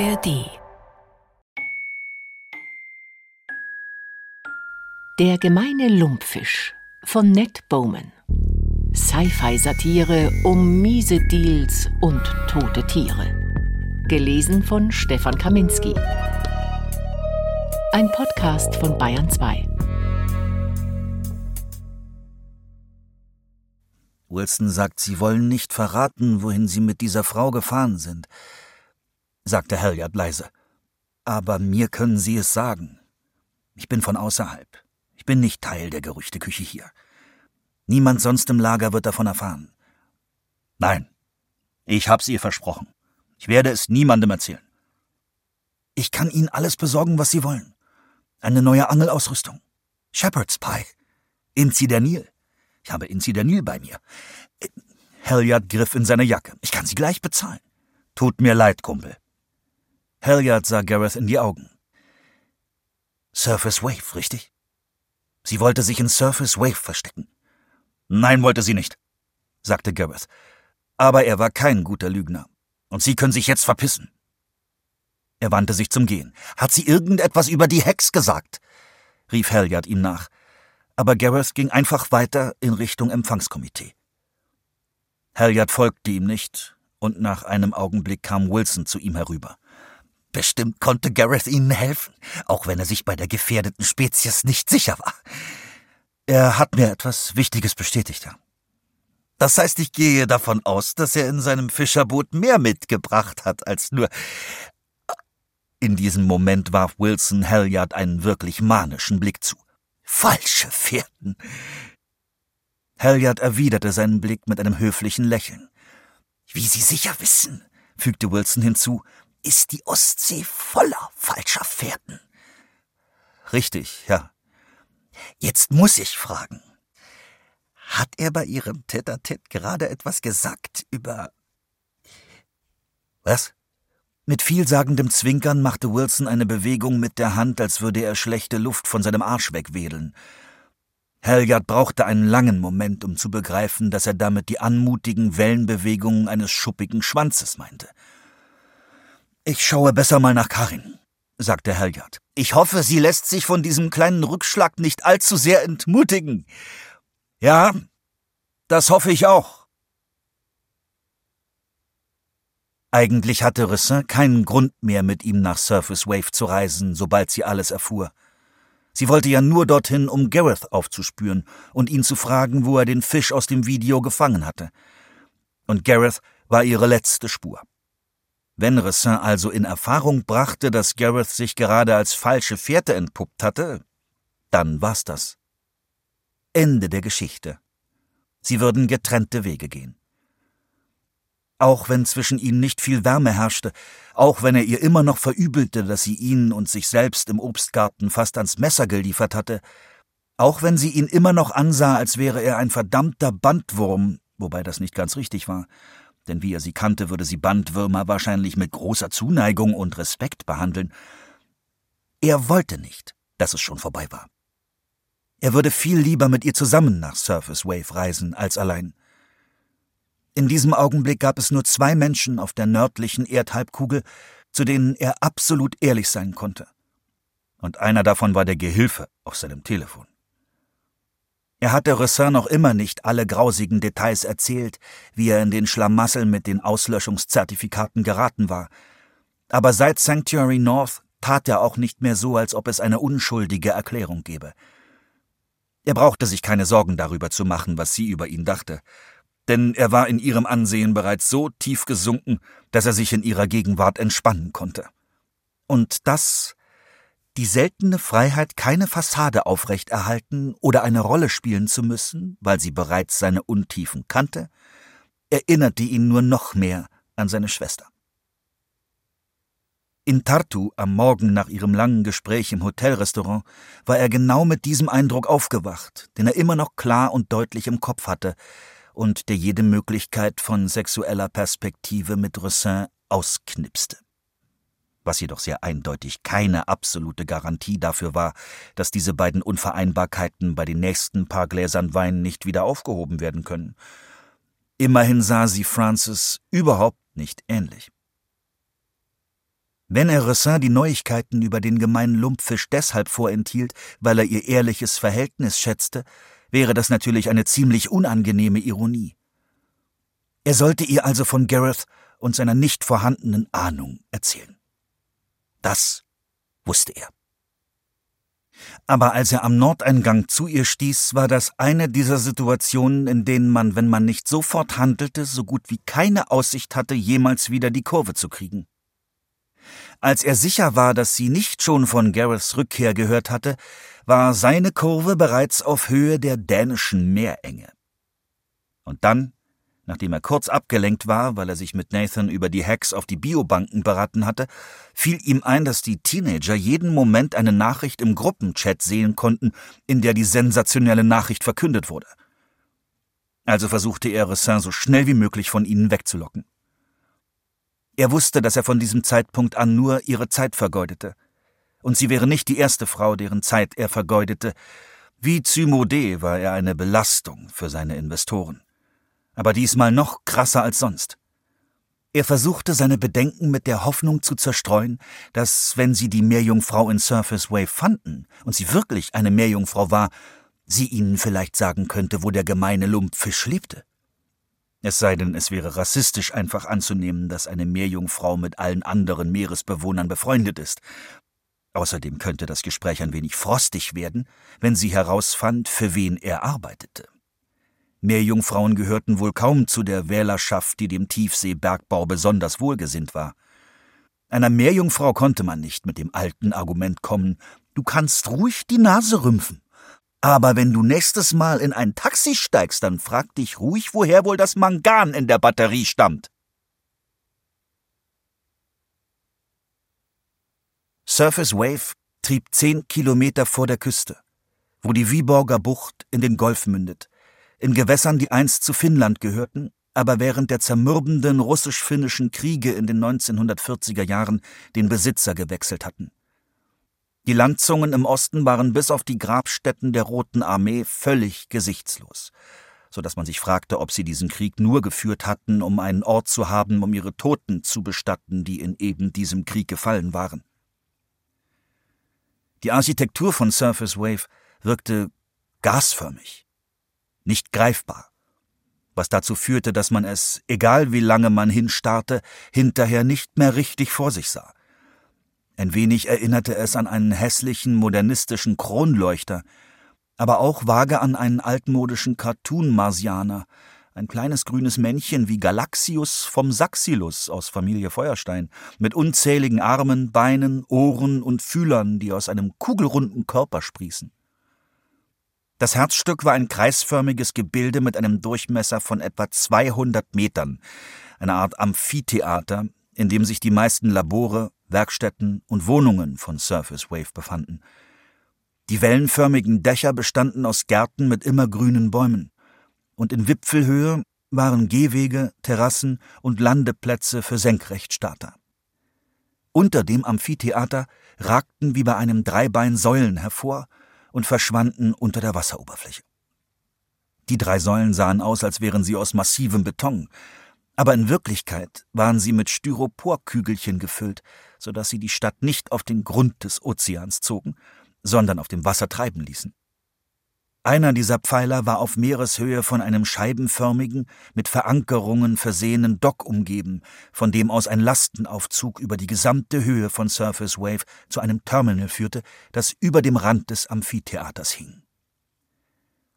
ARD Der gemeine Lumpfisch von Ned Bowman. Sci-Fi-Satire um miese Deals und tote Tiere. Gelesen von Stefan Kaminski. Ein Podcast von Bayern 2. Wilson sagt, Sie wollen nicht verraten, wohin Sie mit dieser Frau gefahren sind, sagte Halliard leise. Aber mir können Sie es sagen. Ich bin von außerhalb. Ich bin nicht Teil der Gerüchteküche hier. Niemand sonst im Lager wird davon erfahren. Nein, ich hab's ihr versprochen. Ich werde es niemandem erzählen. Ich kann Ihnen alles besorgen, was Sie wollen. Eine neue Angelausrüstung. Shepherd's Pie. Inzi der Nil. Ich habe Inzi der Nil bei mir. Halliard griff in seine Jacke. Ich kann sie gleich bezahlen. Tut mir leid, Kumpel. Halliard sah Gareth in die Augen. Surface Wave, richtig? Sie wollte sich in Surface Wave verstecken. Nein, wollte sie nicht, sagte Gareth. Aber er war kein guter Lügner. Und Sie können sich jetzt verpissen. Er wandte sich zum Gehen. Hat sie irgendetwas über die Hex gesagt? rief Halliard ihm nach aber Gareth ging einfach weiter in Richtung Empfangskomitee. Halliard folgte ihm nicht, und nach einem Augenblick kam Wilson zu ihm herüber. Bestimmt konnte Gareth Ihnen helfen, auch wenn er sich bei der gefährdeten Spezies nicht sicher war. Er hat mir etwas Wichtiges bestätigt. Das heißt, ich gehe davon aus, dass er in seinem Fischerboot mehr mitgebracht hat als nur. In diesem Moment warf Wilson Halliard einen wirklich manischen Blick zu. Falsche Fährten. Halliard erwiderte seinen Blick mit einem höflichen Lächeln. Wie Sie sicher wissen, fügte Wilson hinzu, ist die Ostsee voller falscher Fährten. Richtig, ja. Jetzt muss ich fragen. Hat er bei Ihrem Tête-à-Tête gerade etwas gesagt über... Was? Mit vielsagendem Zwinkern machte Wilson eine Bewegung mit der Hand, als würde er schlechte Luft von seinem Arsch wegwedeln. Halliard brauchte einen langen Moment, um zu begreifen, dass er damit die anmutigen Wellenbewegungen eines schuppigen Schwanzes meinte. Ich schaue besser mal nach Karin, sagte Halliard. Ich hoffe, sie lässt sich von diesem kleinen Rückschlag nicht allzu sehr entmutigen. Ja, das hoffe ich auch, Eigentlich hatte Ressin keinen Grund mehr, mit ihm nach Surface Wave zu reisen, sobald sie alles erfuhr. Sie wollte ja nur dorthin, um Gareth aufzuspüren und ihn zu fragen, wo er den Fisch aus dem Video gefangen hatte. Und Gareth war ihre letzte Spur. Wenn Ressin also in Erfahrung brachte, dass Gareth sich gerade als falsche Fährte entpuppt hatte, dann war's das. Ende der Geschichte. Sie würden getrennte Wege gehen auch wenn zwischen ihnen nicht viel Wärme herrschte, auch wenn er ihr immer noch verübelte, dass sie ihn und sich selbst im Obstgarten fast ans Messer geliefert hatte, auch wenn sie ihn immer noch ansah, als wäre er ein verdammter Bandwurm, wobei das nicht ganz richtig war, denn wie er sie kannte, würde sie Bandwürmer wahrscheinlich mit großer Zuneigung und Respekt behandeln. Er wollte nicht, dass es schon vorbei war. Er würde viel lieber mit ihr zusammen nach Surface Wave reisen als allein. In diesem Augenblick gab es nur zwei Menschen auf der nördlichen Erdhalbkugel, zu denen er absolut ehrlich sein konnte. Und einer davon war der Gehilfe auf seinem Telefon. Er hatte Ressin noch immer nicht alle grausigen Details erzählt, wie er in den Schlamassel mit den Auslöschungszertifikaten geraten war. Aber seit Sanctuary North tat er auch nicht mehr so, als ob es eine unschuldige Erklärung gäbe. Er brauchte sich keine Sorgen darüber zu machen, was sie über ihn dachte denn er war in ihrem Ansehen bereits so tief gesunken, dass er sich in ihrer Gegenwart entspannen konnte. Und das, die seltene Freiheit, keine Fassade aufrechterhalten oder eine Rolle spielen zu müssen, weil sie bereits seine Untiefen kannte, erinnerte ihn nur noch mehr an seine Schwester. In Tartu am Morgen nach ihrem langen Gespräch im Hotelrestaurant war er genau mit diesem Eindruck aufgewacht, den er immer noch klar und deutlich im Kopf hatte, und der jede Möglichkeit von sexueller Perspektive mit Roussin ausknipste. Was jedoch sehr eindeutig keine absolute Garantie dafür war, dass diese beiden Unvereinbarkeiten bei den nächsten paar Gläsern Wein nicht wieder aufgehoben werden können. Immerhin sah sie Francis überhaupt nicht ähnlich. Wenn er Ressin die Neuigkeiten über den gemeinen Lumpfisch deshalb vorenthielt, weil er ihr ehrliches Verhältnis schätzte, wäre das natürlich eine ziemlich unangenehme Ironie. Er sollte ihr also von Gareth und seiner nicht vorhandenen Ahnung erzählen. Das wusste er. Aber als er am Nordeingang zu ihr stieß, war das eine dieser Situationen, in denen man, wenn man nicht sofort handelte, so gut wie keine Aussicht hatte, jemals wieder die Kurve zu kriegen. Als er sicher war, dass sie nicht schon von Gareths Rückkehr gehört hatte, war seine Kurve bereits auf Höhe der dänischen Meerenge. Und dann, nachdem er kurz abgelenkt war, weil er sich mit Nathan über die Hacks auf die Biobanken beraten hatte, fiel ihm ein, dass die Teenager jeden Moment eine Nachricht im Gruppenchat sehen konnten, in der die sensationelle Nachricht verkündet wurde. Also versuchte er, Ressin so schnell wie möglich von ihnen wegzulocken. Er wusste, dass er von diesem Zeitpunkt an nur ihre Zeit vergeudete. Und sie wäre nicht die erste Frau, deren Zeit er vergeudete. Wie Zymode war er eine Belastung für seine Investoren. Aber diesmal noch krasser als sonst. Er versuchte seine Bedenken mit der Hoffnung zu zerstreuen, dass, wenn sie die Meerjungfrau in Surface Wave fanden und sie wirklich eine Meerjungfrau war, sie ihnen vielleicht sagen könnte, wo der gemeine Lumpfisch lebte. Es sei denn, es wäre rassistisch einfach anzunehmen, dass eine Meerjungfrau mit allen anderen Meeresbewohnern befreundet ist. Außerdem könnte das Gespräch ein wenig frostig werden, wenn sie herausfand, für wen er arbeitete. Meerjungfrauen gehörten wohl kaum zu der Wählerschaft, die dem Tiefseebergbau besonders wohlgesinnt war. Einer Meerjungfrau konnte man nicht mit dem alten Argument kommen, du kannst ruhig die Nase rümpfen. Aber wenn du nächstes Mal in ein Taxi steigst, dann frag dich ruhig, woher wohl das Mangan in der Batterie stammt. Surface Wave trieb zehn Kilometer vor der Küste, wo die Viborger Bucht in den Golf mündet, in Gewässern, die einst zu Finnland gehörten, aber während der zermürbenden russisch-finnischen Kriege in den 1940er Jahren den Besitzer gewechselt hatten. Die Landzungen im Osten waren bis auf die Grabstätten der Roten Armee völlig gesichtslos, so dass man sich fragte, ob sie diesen Krieg nur geführt hatten, um einen Ort zu haben, um ihre Toten zu bestatten, die in eben diesem Krieg gefallen waren. Die Architektur von Surface Wave wirkte gasförmig, nicht greifbar, was dazu führte, dass man es, egal wie lange man hinstarrte, hinterher nicht mehr richtig vor sich sah. Ein wenig erinnerte es an einen hässlichen, modernistischen Kronleuchter, aber auch vage an einen altmodischen Cartoon-Marsianer, ein kleines grünes Männchen wie Galaxius vom Saxilus aus Familie Feuerstein, mit unzähligen Armen, Beinen, Ohren und Fühlern, die aus einem kugelrunden Körper sprießen. Das Herzstück war ein kreisförmiges Gebilde mit einem Durchmesser von etwa 200 Metern, eine Art Amphitheater, in dem sich die meisten Labore, Werkstätten und Wohnungen von Surface Wave befanden. Die wellenförmigen Dächer bestanden aus Gärten mit immergrünen Bäumen, und in Wipfelhöhe waren Gehwege, Terrassen und Landeplätze für Senkrechtstarter. Unter dem Amphitheater ragten wie bei einem Dreibein Säulen hervor und verschwanden unter der Wasseroberfläche. Die drei Säulen sahen aus, als wären sie aus massivem Beton, aber in Wirklichkeit waren sie mit Styroporkügelchen gefüllt, so dass sie die Stadt nicht auf den Grund des Ozeans zogen, sondern auf dem Wasser treiben ließen. Einer dieser Pfeiler war auf Meereshöhe von einem scheibenförmigen, mit Verankerungen versehenen Dock umgeben, von dem aus ein Lastenaufzug über die gesamte Höhe von Surface Wave zu einem Terminal führte, das über dem Rand des Amphitheaters hing.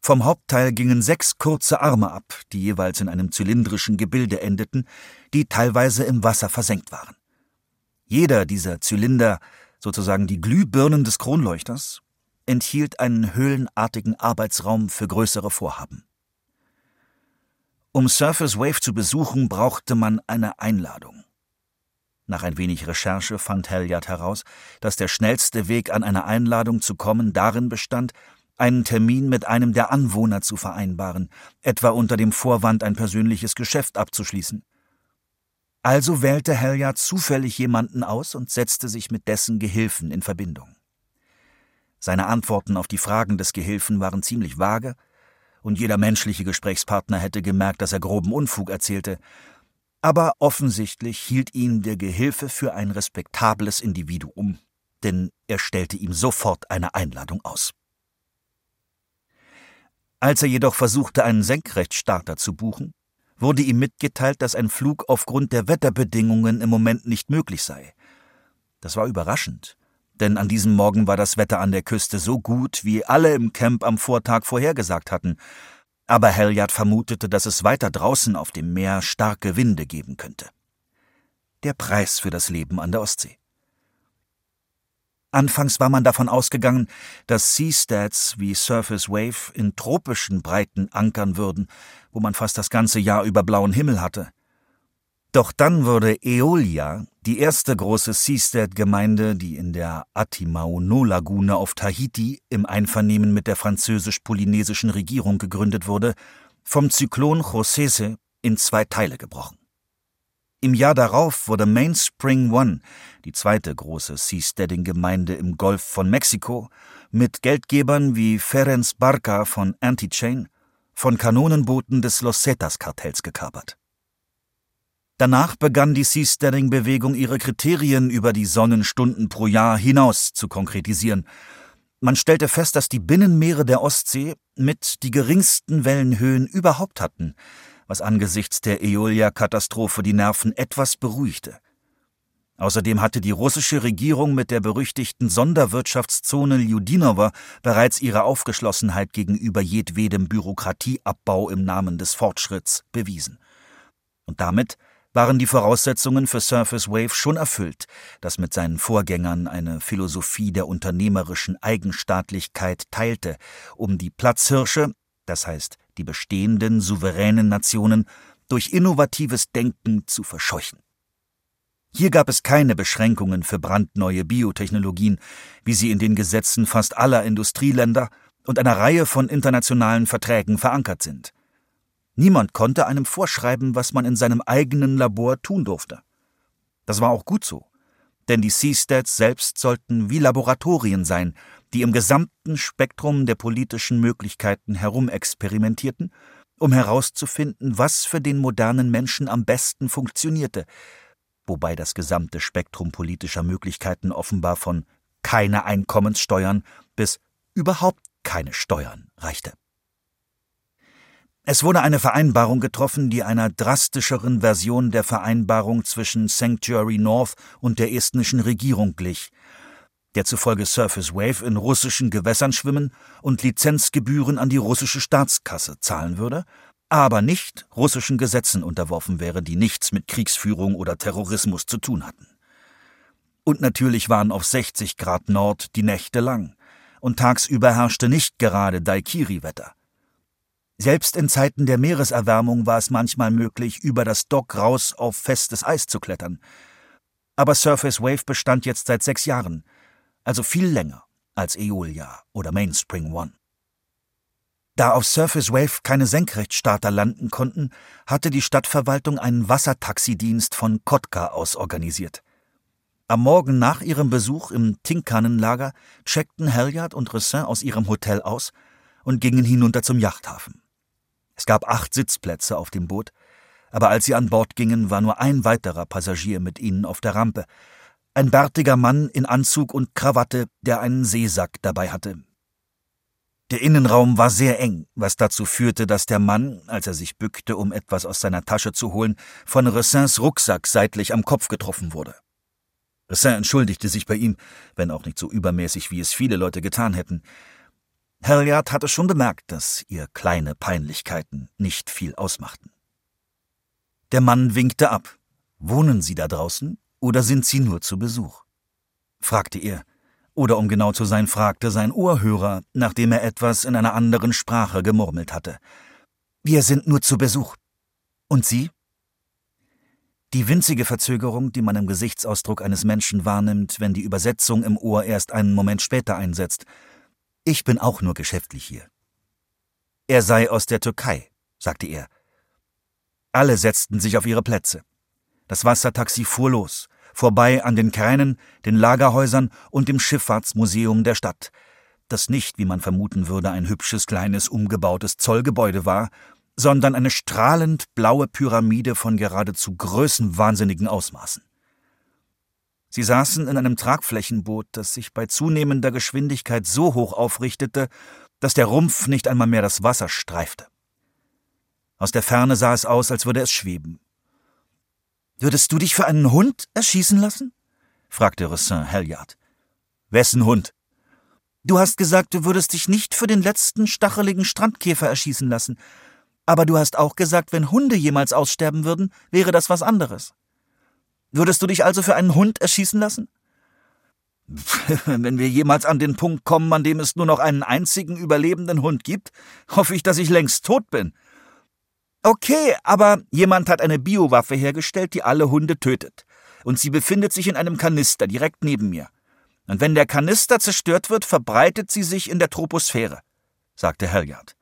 Vom Hauptteil gingen sechs kurze Arme ab, die jeweils in einem zylindrischen Gebilde endeten, die teilweise im Wasser versenkt waren. Jeder dieser Zylinder, sozusagen die Glühbirnen des Kronleuchters, enthielt einen höhlenartigen Arbeitsraum für größere Vorhaben. Um Surface Wave zu besuchen, brauchte man eine Einladung. Nach ein wenig Recherche fand Halliard heraus, dass der schnellste Weg an eine Einladung zu kommen darin bestand, einen Termin mit einem der Anwohner zu vereinbaren, etwa unter dem Vorwand, ein persönliches Geschäft abzuschließen. Also wählte Helja zufällig jemanden aus und setzte sich mit dessen Gehilfen in Verbindung. Seine Antworten auf die Fragen des Gehilfen waren ziemlich vage, und jeder menschliche Gesprächspartner hätte gemerkt, dass er groben Unfug erzählte, Aber offensichtlich hielt ihn der Gehilfe für ein respektables Individuum, denn er stellte ihm sofort eine Einladung aus. Als er jedoch versuchte, einen Senkrechtstarter zu buchen, wurde ihm mitgeteilt, dass ein Flug aufgrund der Wetterbedingungen im Moment nicht möglich sei. Das war überraschend, denn an diesem Morgen war das Wetter an der Küste so gut, wie alle im Camp am Vortag vorhergesagt hatten, aber Halliard vermutete, dass es weiter draußen auf dem Meer starke Winde geben könnte. Der Preis für das Leben an der Ostsee. Anfangs war man davon ausgegangen, dass Seastats wie Surface Wave in tropischen Breiten ankern würden, wo man fast das ganze Jahr über blauen Himmel hatte. Doch dann wurde Eolia, die erste große Seastat-Gemeinde, die in der Atimaono-Lagune auf Tahiti im Einvernehmen mit der französisch-polynesischen Regierung gegründet wurde, vom Zyklon Josese in zwei Teile gebrochen. Im Jahr darauf wurde Mainspring One, die zweite große Seasteading-Gemeinde im Golf von Mexiko, mit Geldgebern wie Ferenc Barca von Antichain von Kanonenbooten des Los Zetas-Kartells gekapert. Danach begann die Seasteading-Bewegung ihre Kriterien über die Sonnenstunden pro Jahr hinaus zu konkretisieren. Man stellte fest, dass die Binnenmeere der Ostsee mit die geringsten Wellenhöhen überhaupt hatten – was angesichts der Eolia-Katastrophe die Nerven etwas beruhigte. Außerdem hatte die russische Regierung mit der berüchtigten Sonderwirtschaftszone Ljudinowa bereits ihre Aufgeschlossenheit gegenüber jedwedem Bürokratieabbau im Namen des Fortschritts bewiesen. Und damit waren die Voraussetzungen für Surface Wave schon erfüllt, das mit seinen Vorgängern eine Philosophie der unternehmerischen Eigenstaatlichkeit teilte, um die Platzhirsche, das heißt die bestehenden souveränen Nationen durch innovatives Denken zu verscheuchen. Hier gab es keine Beschränkungen für brandneue Biotechnologien, wie sie in den Gesetzen fast aller Industrieländer und einer Reihe von internationalen Verträgen verankert sind. Niemand konnte einem vorschreiben, was man in seinem eigenen Labor tun durfte. Das war auch gut so, denn die Seastats selbst sollten wie Laboratorien sein, die im gesamten Spektrum der politischen Möglichkeiten herumexperimentierten, um herauszufinden, was für den modernen Menschen am besten funktionierte, wobei das gesamte Spektrum politischer Möglichkeiten offenbar von keine Einkommenssteuern bis überhaupt keine Steuern reichte. Es wurde eine Vereinbarung getroffen, die einer drastischeren Version der Vereinbarung zwischen Sanctuary North und der estnischen Regierung glich, der zufolge Surface Wave in russischen Gewässern schwimmen und Lizenzgebühren an die russische Staatskasse zahlen würde, aber nicht russischen Gesetzen unterworfen wäre, die nichts mit Kriegsführung oder Terrorismus zu tun hatten. Und natürlich waren auf 60 Grad Nord die Nächte lang, und tagsüber herrschte nicht gerade Daikiri-Wetter. Selbst in Zeiten der Meereserwärmung war es manchmal möglich, über das Dock raus auf festes Eis zu klettern. Aber Surface Wave bestand jetzt seit sechs Jahren – also viel länger als Eolia oder Mainspring One. Da auf Surface Wave keine Senkrechtstarter landen konnten, hatte die Stadtverwaltung einen Wassertaxidienst von Kotka aus organisiert. Am Morgen nach ihrem Besuch im Tinkanenlager checkten Halliard und Ressin aus ihrem Hotel aus und gingen hinunter zum Yachthafen. Es gab acht Sitzplätze auf dem Boot, aber als sie an Bord gingen, war nur ein weiterer Passagier mit ihnen auf der Rampe, ein bärtiger Mann in Anzug und Krawatte, der einen Seesack dabei hatte. Der Innenraum war sehr eng, was dazu führte, dass der Mann, als er sich bückte, um etwas aus seiner Tasche zu holen, von Ressins Rucksack seitlich am Kopf getroffen wurde. Ressin entschuldigte sich bei ihm, wenn auch nicht so übermäßig, wie es viele Leute getan hätten. Halliard hatte schon bemerkt, dass ihr kleine Peinlichkeiten nicht viel ausmachten. Der Mann winkte ab. Wohnen Sie da draußen? Oder sind Sie nur zu Besuch? fragte er, oder um genau zu sein, fragte sein Ohrhörer, nachdem er etwas in einer anderen Sprache gemurmelt hatte. Wir sind nur zu Besuch. Und Sie? Die winzige Verzögerung, die man im Gesichtsausdruck eines Menschen wahrnimmt, wenn die Übersetzung im Ohr erst einen Moment später einsetzt. Ich bin auch nur geschäftlich hier. Er sei aus der Türkei, sagte er. Alle setzten sich auf ihre Plätze. Das Wassertaxi fuhr los, vorbei an den Kränen, den Lagerhäusern und dem Schifffahrtsmuseum der Stadt, das nicht, wie man vermuten würde, ein hübsches kleines umgebautes Zollgebäude war, sondern eine strahlend blaue Pyramide von geradezu größenwahnsinnigen Ausmaßen. Sie saßen in einem Tragflächenboot, das sich bei zunehmender Geschwindigkeit so hoch aufrichtete, dass der Rumpf nicht einmal mehr das Wasser streifte. Aus der Ferne sah es aus, als würde es schweben. Würdest du dich für einen Hund erschießen lassen? fragte Ressin Halliard. Wessen Hund? Du hast gesagt, du würdest dich nicht für den letzten stacheligen Strandkäfer erschießen lassen. Aber du hast auch gesagt, wenn Hunde jemals aussterben würden, wäre das was anderes. Würdest du dich also für einen Hund erschießen lassen? Wenn wir jemals an den Punkt kommen, an dem es nur noch einen einzigen überlebenden Hund gibt, hoffe ich, dass ich längst tot bin. Okay, aber jemand hat eine Biowaffe hergestellt, die alle Hunde tötet. Und sie befindet sich in einem Kanister direkt neben mir. Und wenn der Kanister zerstört wird, verbreitet sie sich in der Troposphäre, sagte Halliard.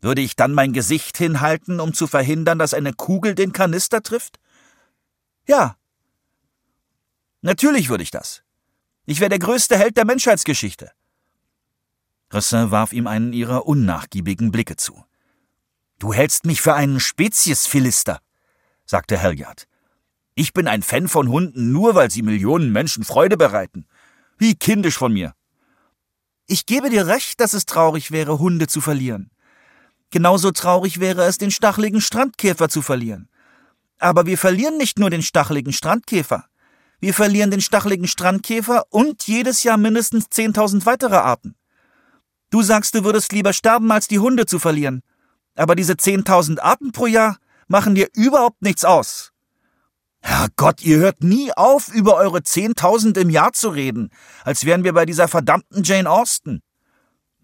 Würde ich dann mein Gesicht hinhalten, um zu verhindern, dass eine Kugel den Kanister trifft? Ja. Natürlich würde ich das. Ich wäre der größte Held der Menschheitsgeschichte. Ressin warf ihm einen ihrer unnachgiebigen Blicke zu. Du hältst mich für einen Speziesphilister, sagte Halliard. Ich bin ein Fan von Hunden nur, weil sie Millionen Menschen Freude bereiten. Wie kindisch von mir. Ich gebe dir recht, dass es traurig wäre, Hunde zu verlieren. Genauso traurig wäre es, den stacheligen Strandkäfer zu verlieren. Aber wir verlieren nicht nur den stacheligen Strandkäfer. Wir verlieren den stacheligen Strandkäfer und jedes Jahr mindestens 10.000 weitere Arten. Du sagst, du würdest lieber sterben, als die Hunde zu verlieren. Aber diese 10.000 Arten pro Jahr machen dir überhaupt nichts aus. Herrgott, ihr hört nie auf, über eure 10.000 im Jahr zu reden, als wären wir bei dieser verdammten Jane Austen.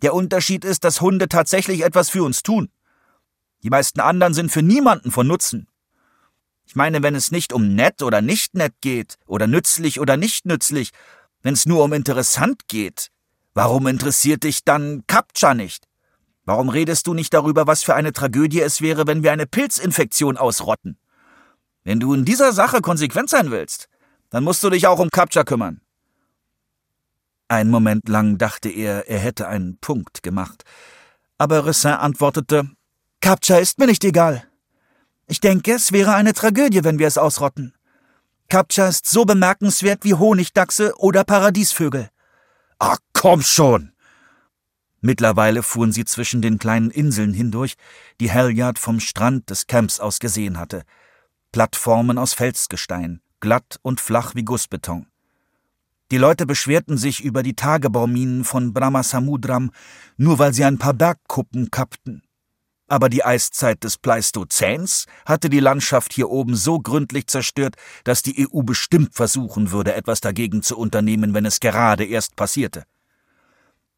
Der Unterschied ist, dass Hunde tatsächlich etwas für uns tun. Die meisten anderen sind für niemanden von Nutzen. Ich meine, wenn es nicht um nett oder nicht nett geht, oder nützlich oder nicht nützlich, wenn es nur um interessant geht, warum interessiert dich dann Captcha nicht? Warum redest du nicht darüber, was für eine Tragödie es wäre, wenn wir eine Pilzinfektion ausrotten? Wenn du in dieser Sache konsequent sein willst, dann musst du dich auch um Capture kümmern. Ein Moment lang dachte er, er hätte einen Punkt gemacht. Aber Ressin antwortete, Capture ist mir nicht egal. Ich denke, es wäre eine Tragödie, wenn wir es ausrotten. Capture ist so bemerkenswert wie Honigdachse oder Paradiesvögel. Ach, komm schon! Mittlerweile fuhren sie zwischen den kleinen Inseln hindurch, die Halliard vom Strand des Camps aus gesehen hatte. Plattformen aus Felsgestein, glatt und flach wie Gussbeton. Die Leute beschwerten sich über die Tagebauminen von Brahmasamudram, nur weil sie ein paar Bergkuppen kappten. Aber die Eiszeit des Pleistozäns hatte die Landschaft hier oben so gründlich zerstört, dass die EU bestimmt versuchen würde, etwas dagegen zu unternehmen, wenn es gerade erst passierte.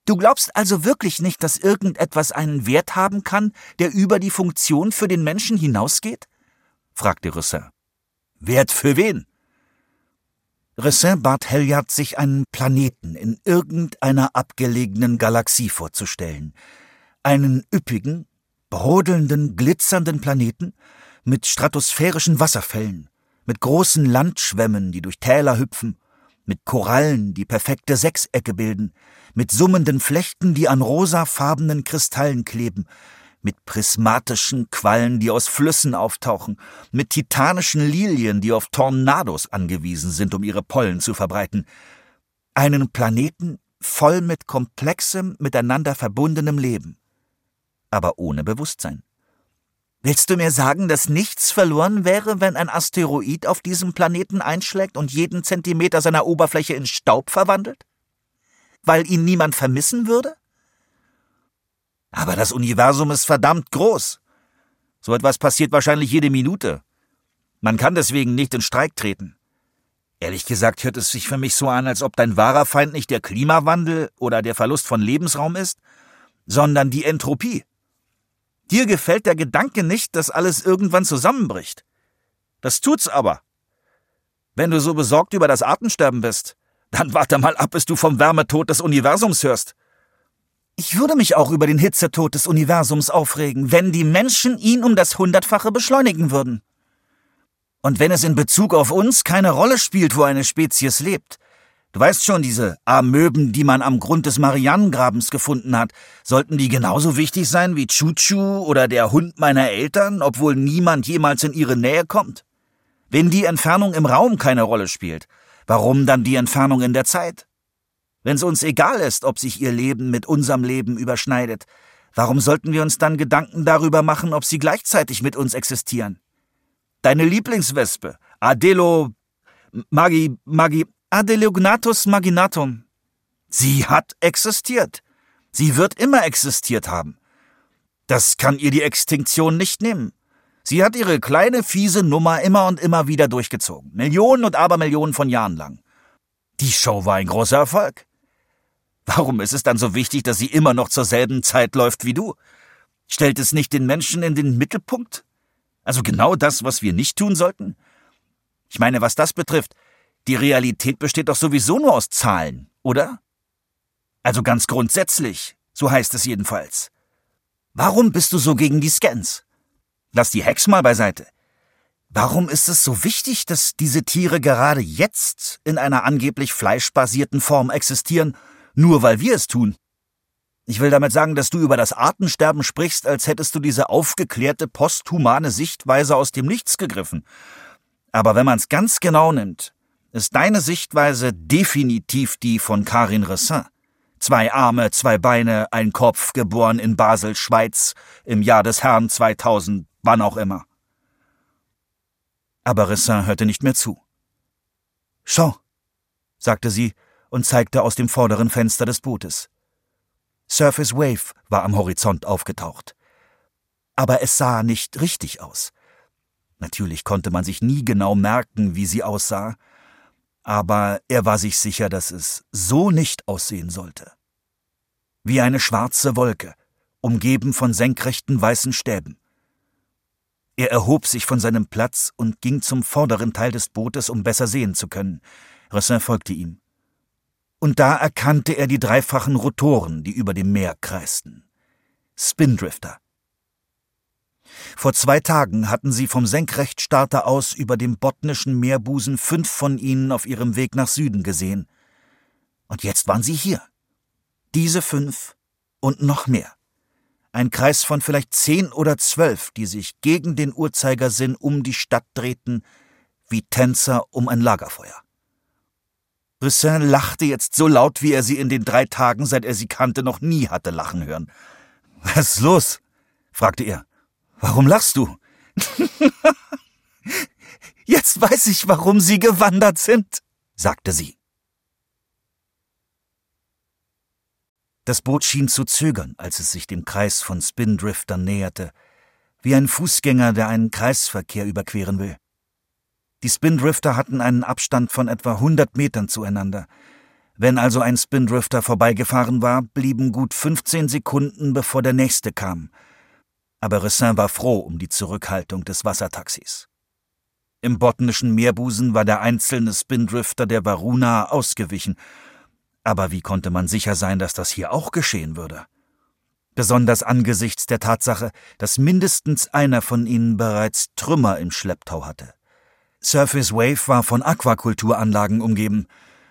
Du glaubst also wirklich nicht, dass irgendetwas einen Wert haben kann, der über die Funktion für den Menschen hinausgeht? fragte Ressin. Wert für wen? Ressin bat Helyard, sich einen Planeten in irgendeiner abgelegenen Galaxie vorzustellen. Einen üppigen, brodelnden, glitzernden Planeten mit stratosphärischen Wasserfällen, mit großen Landschwämmen, die durch Täler hüpfen, mit Korallen, die perfekte Sechsecke bilden, mit summenden Flechten, die an rosafarbenen Kristallen kleben, mit prismatischen Quallen, die aus Flüssen auftauchen, mit titanischen Lilien, die auf Tornados angewiesen sind, um ihre Pollen zu verbreiten. Einen Planeten voll mit komplexem, miteinander verbundenem Leben, aber ohne Bewusstsein. Willst du mir sagen, dass nichts verloren wäre, wenn ein Asteroid auf diesem Planeten einschlägt und jeden Zentimeter seiner Oberfläche in Staub verwandelt? Weil ihn niemand vermissen würde? Aber das Universum ist verdammt groß. So etwas passiert wahrscheinlich jede Minute. Man kann deswegen nicht in Streik treten. Ehrlich gesagt hört es sich für mich so an, als ob dein wahrer Feind nicht der Klimawandel oder der Verlust von Lebensraum ist, sondern die Entropie. Dir gefällt der Gedanke nicht, dass alles irgendwann zusammenbricht. Das tut's aber. Wenn du so besorgt über das Artensterben bist, dann warte mal ab, bis du vom Wärmetod des Universums hörst. Ich würde mich auch über den Hitzetod des Universums aufregen, wenn die Menschen ihn um das Hundertfache beschleunigen würden. Und wenn es in Bezug auf uns keine Rolle spielt, wo eine Spezies lebt, Du weißt schon, diese Amöben, die man am Grund des Marianengrabens gefunden hat, sollten die genauso wichtig sein wie Chuchu oder der Hund meiner Eltern, obwohl niemand jemals in ihre Nähe kommt? Wenn die Entfernung im Raum keine Rolle spielt, warum dann die Entfernung in der Zeit? Wenn es uns egal ist, ob sich ihr Leben mit unserem Leben überschneidet, warum sollten wir uns dann Gedanken darüber machen, ob sie gleichzeitig mit uns existieren? Deine Lieblingswespe, Adelo Magi, Magi, Adelognatus maginatum. Sie hat existiert. Sie wird immer existiert haben. Das kann ihr die Extinktion nicht nehmen. Sie hat ihre kleine, fiese Nummer immer und immer wieder durchgezogen. Millionen und Abermillionen von Jahren lang. Die Show war ein großer Erfolg. Warum ist es dann so wichtig, dass sie immer noch zur selben Zeit läuft wie du? Stellt es nicht den Menschen in den Mittelpunkt? Also genau das, was wir nicht tun sollten? Ich meine, was das betrifft, die Realität besteht doch sowieso nur aus Zahlen, oder? Also ganz grundsätzlich, so heißt es jedenfalls. Warum bist du so gegen die Scans? Lass die Hex mal beiseite. Warum ist es so wichtig, dass diese Tiere gerade jetzt in einer angeblich fleischbasierten Form existieren, nur weil wir es tun? Ich will damit sagen, dass du über das Artensterben sprichst, als hättest du diese aufgeklärte posthumane Sichtweise aus dem Nichts gegriffen. Aber wenn man's ganz genau nimmt, ist deine Sichtweise definitiv die von Karin Ressin. Zwei Arme, zwei Beine, ein Kopf, geboren in Basel, Schweiz, im Jahr des Herrn 2000, wann auch immer. Aber Ressin hörte nicht mehr zu. Schau, sagte sie und zeigte aus dem vorderen Fenster des Bootes. Surface Wave war am Horizont aufgetaucht. Aber es sah nicht richtig aus. Natürlich konnte man sich nie genau merken, wie sie aussah, aber er war sich sicher, dass es so nicht aussehen sollte. Wie eine schwarze Wolke, umgeben von senkrechten weißen Stäben. Er erhob sich von seinem Platz und ging zum vorderen Teil des Bootes, um besser sehen zu können. Ressin folgte ihm. Und da erkannte er die dreifachen Rotoren, die über dem Meer kreisten. Spindrifter. Vor zwei Tagen hatten sie vom Senkrechtstarter aus über dem botnischen Meerbusen fünf von ihnen auf ihrem Weg nach Süden gesehen. Und jetzt waren sie hier. Diese fünf und noch mehr. Ein Kreis von vielleicht zehn oder zwölf, die sich gegen den Uhrzeigersinn um die Stadt drehten, wie Tänzer um ein Lagerfeuer. Brissin lachte jetzt so laut, wie er sie in den drei Tagen, seit er sie kannte, noch nie hatte lachen hören. Was ist los? fragte er. Warum lachst du? Jetzt weiß ich, warum Sie gewandert sind, sagte sie. Das Boot schien zu zögern, als es sich dem Kreis von Spindriftern näherte, wie ein Fußgänger, der einen Kreisverkehr überqueren will. Die Spindrifter hatten einen Abstand von etwa 100 Metern zueinander. Wenn also ein Spindrifter vorbeigefahren war, blieben gut 15 Sekunden, bevor der nächste kam – aber Ressin war froh um die Zurückhaltung des Wassertaxis. Im botnischen Meerbusen war der einzelne Spindrifter der Varuna ausgewichen, aber wie konnte man sicher sein, dass das hier auch geschehen würde? Besonders angesichts der Tatsache, dass mindestens einer von ihnen bereits Trümmer im Schlepptau hatte. Surface Wave war von Aquakulturanlagen umgeben,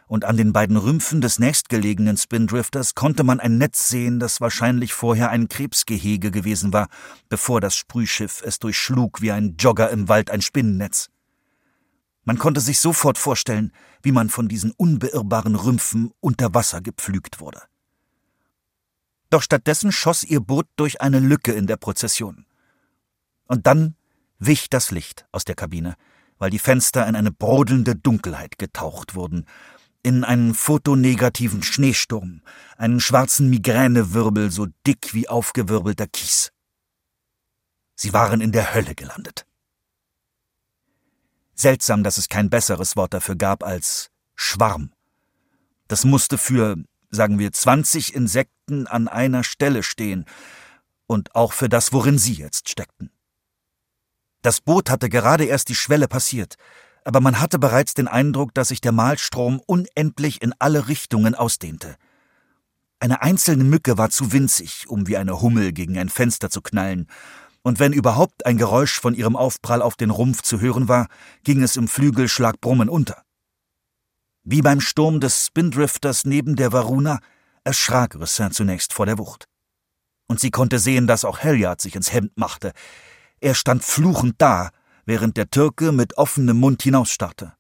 und an den beiden Rümpfen des nächstgelegenen Spindrifters konnte man ein Netz sehen, das wahrscheinlich vorher ein Krebsgehege gewesen war, bevor das Sprühschiff es durchschlug wie ein Jogger im Wald ein Spinnennetz. Man konnte sich sofort vorstellen, wie man von diesen unbeirrbaren Rümpfen unter Wasser gepflügt wurde. Doch stattdessen schoss ihr Boot durch eine Lücke in der Prozession. Und dann wich das Licht aus der Kabine, weil die Fenster in eine brodelnde Dunkelheit getaucht wurden, in einen fotonegativen Schneesturm, einen schwarzen Migränewirbel so dick wie aufgewirbelter Kies. Sie waren in der Hölle gelandet. Seltsam, dass es kein besseres Wort dafür gab als Schwarm. Das musste für, sagen wir, 20 Insekten an einer Stelle stehen und auch für das, worin sie jetzt steckten. Das Boot hatte gerade erst die Schwelle passiert, aber man hatte bereits den Eindruck, dass sich der Malstrom unendlich in alle Richtungen ausdehnte. Eine einzelne Mücke war zu winzig, um wie eine Hummel gegen ein Fenster zu knallen, und wenn überhaupt ein Geräusch von ihrem Aufprall auf den Rumpf zu hören war, ging es im Flügelschlag Brummen unter. Wie beim Sturm des Spindrifters neben der Varuna erschrak Ressin zunächst vor der Wucht. Und sie konnte sehen, dass auch Helyard sich ins Hemd machte. Er stand fluchend da, während der Türke mit offenem Mund hinausstarrte.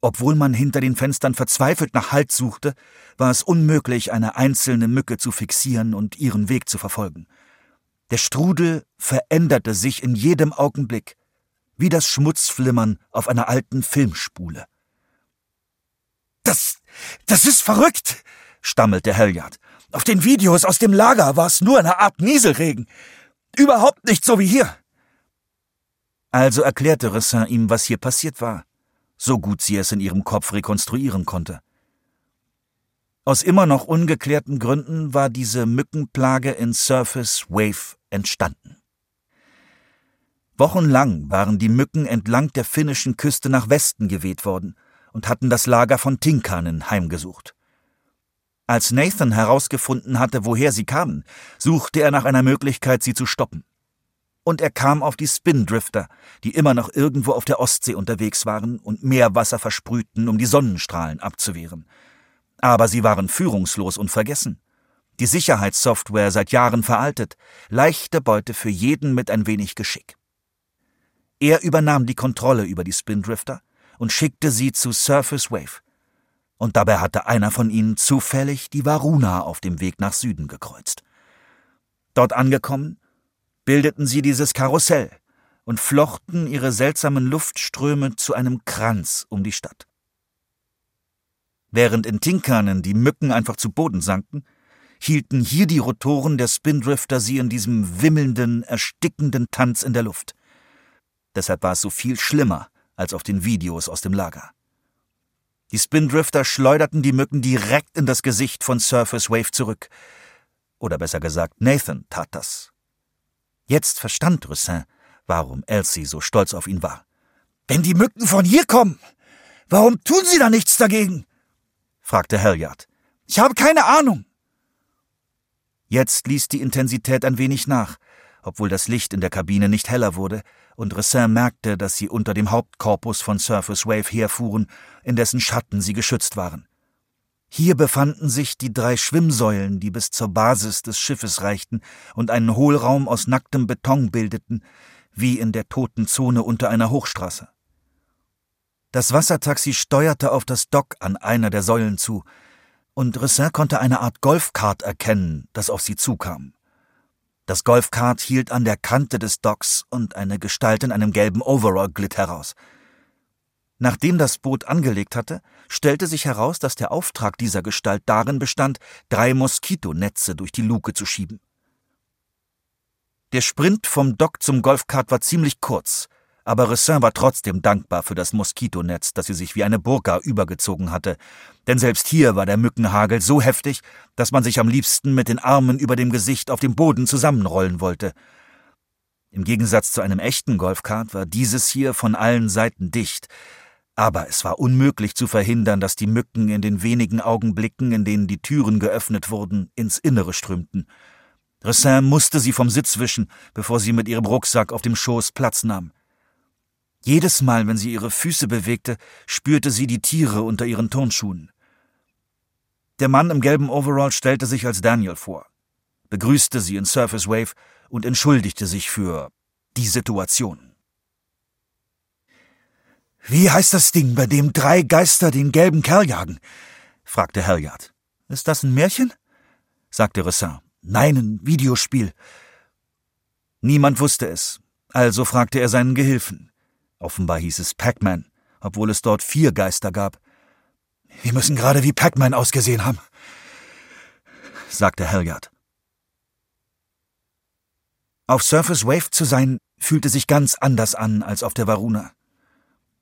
Obwohl man hinter den Fenstern verzweifelt nach Halt suchte, war es unmöglich, eine einzelne Mücke zu fixieren und ihren Weg zu verfolgen. Der Strudel veränderte sich in jedem Augenblick, wie das Schmutzflimmern auf einer alten Filmspule. Das, das ist verrückt, stammelte Helyard. Auf den Videos aus dem Lager war es nur eine Art Nieselregen. Überhaupt nicht so wie hier. Also erklärte Ressin ihm, was hier passiert war, so gut sie es in ihrem Kopf rekonstruieren konnte. Aus immer noch ungeklärten Gründen war diese Mückenplage in Surface Wave entstanden. Wochenlang waren die Mücken entlang der finnischen Küste nach Westen geweht worden und hatten das Lager von Tinkanen heimgesucht. Als Nathan herausgefunden hatte, woher sie kamen, suchte er nach einer Möglichkeit, sie zu stoppen. Und er kam auf die Spindrifter, die immer noch irgendwo auf der Ostsee unterwegs waren und Meerwasser versprühten, um die Sonnenstrahlen abzuwehren. Aber sie waren führungslos und vergessen. Die Sicherheitssoftware seit Jahren veraltet, leichte Beute für jeden mit ein wenig Geschick. Er übernahm die Kontrolle über die Spindrifter und schickte sie zu Surface Wave. Und dabei hatte einer von ihnen zufällig die Varuna auf dem Weg nach Süden gekreuzt. Dort angekommen, bildeten sie dieses Karussell und flochten ihre seltsamen Luftströme zu einem Kranz um die Stadt. Während in Tinkanen die Mücken einfach zu Boden sanken, hielten hier die Rotoren der Spindrifter sie in diesem wimmelnden, erstickenden Tanz in der Luft. Deshalb war es so viel schlimmer als auf den Videos aus dem Lager. Die Spindrifter schleuderten die Mücken direkt in das Gesicht von Surface Wave zurück. Oder besser gesagt, Nathan tat das. Jetzt verstand Russin, warum Elsie so stolz auf ihn war. Wenn die Mücken von hier kommen, warum tun sie da nichts dagegen? fragte Helyard. Ich habe keine Ahnung. Jetzt ließ die Intensität ein wenig nach, obwohl das Licht in der Kabine nicht heller wurde, und Ressin merkte, dass sie unter dem Hauptkorpus von Surface Wave herfuhren, in dessen Schatten sie geschützt waren. Hier befanden sich die drei Schwimmsäulen, die bis zur Basis des Schiffes reichten und einen Hohlraum aus nacktem Beton bildeten, wie in der toten Zone unter einer Hochstraße. Das Wassertaxi steuerte auf das Dock an einer der Säulen zu, und Ressin konnte eine Art Golfkart erkennen, das auf sie zukam. Das Golfkart hielt an der Kante des Docks und eine Gestalt in einem gelben Overall glitt heraus – Nachdem das Boot angelegt hatte, stellte sich heraus, dass der Auftrag dieser Gestalt darin bestand, drei Moskitonetze durch die Luke zu schieben. Der Sprint vom Dock zum Golfkart war ziemlich kurz, aber Ressin war trotzdem dankbar für das Moskitonetz, das sie sich wie eine Burka übergezogen hatte, denn selbst hier war der Mückenhagel so heftig, dass man sich am liebsten mit den Armen über dem Gesicht auf dem Boden zusammenrollen wollte. Im Gegensatz zu einem echten Golfkart war dieses hier von allen Seiten dicht, aber es war unmöglich zu verhindern, dass die Mücken in den wenigen Augenblicken, in denen die Türen geöffnet wurden, ins Innere strömten. Ressin musste sie vom Sitz wischen, bevor sie mit ihrem Rucksack auf dem Schoß Platz nahm. Jedes Mal, wenn sie ihre Füße bewegte, spürte sie die Tiere unter ihren Turnschuhen. Der Mann im gelben Overall stellte sich als Daniel vor, begrüßte sie in Surface Wave und entschuldigte sich für die Situation. Wie heißt das Ding, bei dem drei Geister den gelben Kerl jagen? fragte Helyard. Ist das ein Märchen? sagte Ressin. Nein, ein Videospiel. Niemand wusste es, also fragte er seinen Gehilfen. Offenbar hieß es Pac-Man, obwohl es dort vier Geister gab. Wir müssen gerade wie Pac-Man ausgesehen haben, sagte Helyard. Auf Surface Wave zu sein, fühlte sich ganz anders an als auf der Varuna.